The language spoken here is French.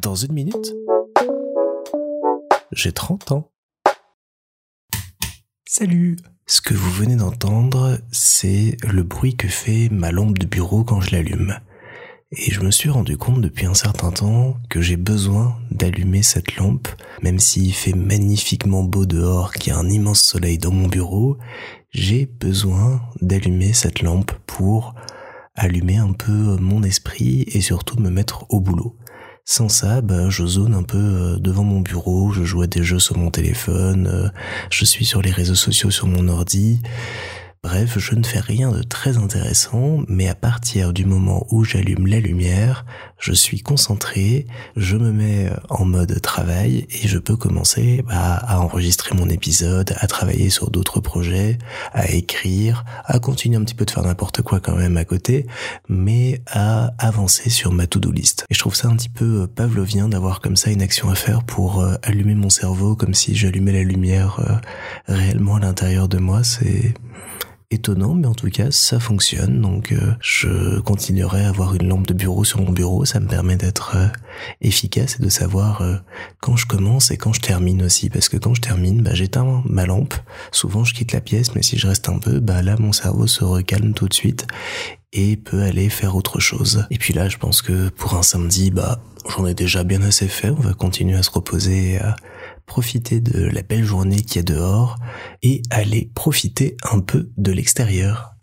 Dans une minute, j'ai 30 ans. Salut Ce que vous venez d'entendre, c'est le bruit que fait ma lampe de bureau quand je l'allume. Et je me suis rendu compte depuis un certain temps que j'ai besoin d'allumer cette lampe, même s'il fait magnifiquement beau dehors, qu'il y a un immense soleil dans mon bureau, j'ai besoin d'allumer cette lampe pour allumer un peu mon esprit et surtout me mettre au boulot. Sans ça, bah, je zone un peu euh, devant mon bureau, je joue à des jeux sur mon téléphone, euh, je suis sur les réseaux sociaux sur mon ordi. Bref, je ne fais rien de très intéressant, mais à partir du moment où j'allume la lumière, je suis concentré, je me mets en mode travail et je peux commencer bah, à enregistrer mon épisode, à travailler sur d'autres projets, à écrire, à continuer un petit peu de faire n'importe quoi quand même à côté, mais à avancer sur ma to-do list. Et je trouve ça un petit peu euh, pavlovien d'avoir comme ça une action à faire pour euh, allumer mon cerveau comme si j'allumais la lumière euh, réellement à l'intérieur de moi. C'est étonnant, mais en tout cas, ça fonctionne. Donc, euh, je continuerai à avoir une lampe de bureau sur mon bureau. Ça me permet d'être euh, efficace et de savoir euh, quand je commence et quand je termine aussi. Parce que quand je termine, bah, j'éteins ma lampe. Souvent, je quitte la pièce, mais si je reste un peu, bah là, mon cerveau se recalme tout de suite et peut aller faire autre chose. Et puis là, je pense que pour un samedi, bah, j'en ai déjà bien assez fait. On va continuer à se reposer à profiter de la belle journée qu'il y a dehors et aller profiter un peu de l'extérieur.